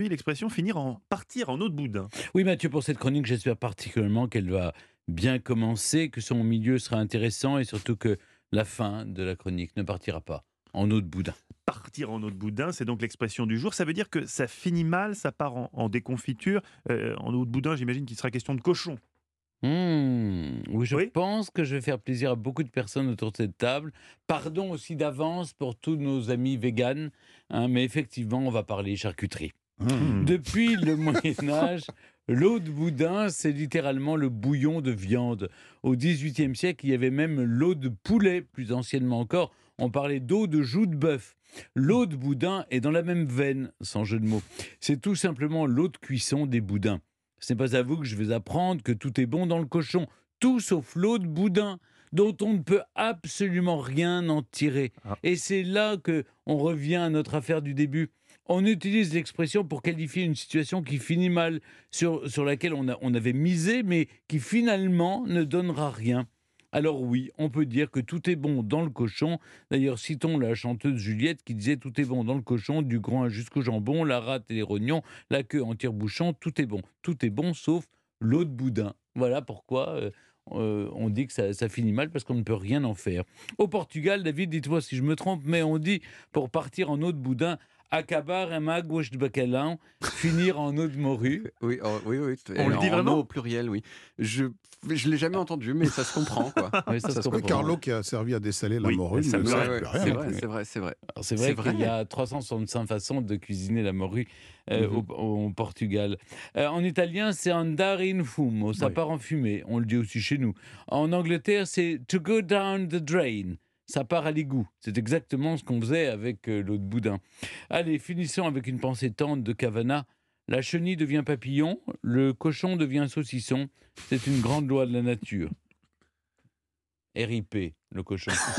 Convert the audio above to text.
Oui, l'expression finir en partir en eau de boudin. Oui, Mathieu, pour cette chronique, j'espère particulièrement qu'elle va bien commencer, que son milieu sera intéressant et surtout que la fin de la chronique ne partira pas en eau de boudin. Partir en eau de boudin, c'est donc l'expression du jour. Ça veut dire que ça finit mal, ça part en, en déconfiture. Euh, en eau de boudin, j'imagine qu'il sera question de cochon. Mmh, oui, je Oui. pense que je vais faire plaisir à beaucoup de personnes autour de cette table. Pardon aussi d'avance pour tous nos amis véganes, hein, mais effectivement, on va parler charcuterie. Hmm. Depuis le Moyen Âge, l'eau de boudin, c'est littéralement le bouillon de viande. Au XVIIIe siècle, il y avait même l'eau de poulet, plus anciennement encore. On parlait d'eau de joue de bœuf. L'eau de boudin est dans la même veine, sans jeu de mots. C'est tout simplement l'eau de cuisson des boudins. Ce n'est pas à vous que je vais apprendre que tout est bon dans le cochon, tout sauf l'eau de boudin, dont on ne peut absolument rien en tirer. Ah. Et c'est là que on revient à notre affaire du début. On utilise l'expression pour qualifier une situation qui finit mal, sur, sur laquelle on, a- on avait misé, mais qui finalement ne donnera rien. Alors oui, on peut dire que tout est bon dans le cochon. D'ailleurs, citons la chanteuse Juliette qui disait tout est bon dans le cochon, du groin jusqu'au jambon, la rate et les rognons, la queue en tire-bouchon, tout est bon. Tout est bon sauf l'eau de boudin. Voilà pourquoi euh, euh, on dit que ça, ça finit mal parce qu'on ne peut rien en faire. Au Portugal, David, dites-moi si je me trompe, mais on dit pour partir en eau de boudin, acabar un magouche de bacalao, finir en eau de morue. Oui, oh, oui, oui. On le en dit vraiment eau au pluriel, oui. Je je l'ai jamais entendu, mais ça se comprend, quoi. Oui, ça Ça se se comprend. Oui, Carlo qui a servi à dessaler la Oui, morue. ne c'est vrai, c'est vrai, c'est vrai. Alors, C'est vrai qu'il y vrai. a 365 façons de cuisiner la morue euh, Mhm. au, au Portugal. Euh, en italien, c'est andare in fumo, ça Oui. part en fumée. On le dit aussi chez nous. En Angleterre, c'est to go down the drain. Ça part à l'égout. C'est exactement ce qu'on faisait avec euh, l'eau de boudin. Allez, finissons avec une pensée tendre de Cavana. La chenille devient papillon, le cochon devient saucisson. C'est une grande loi de la nature. RIP, le cochon.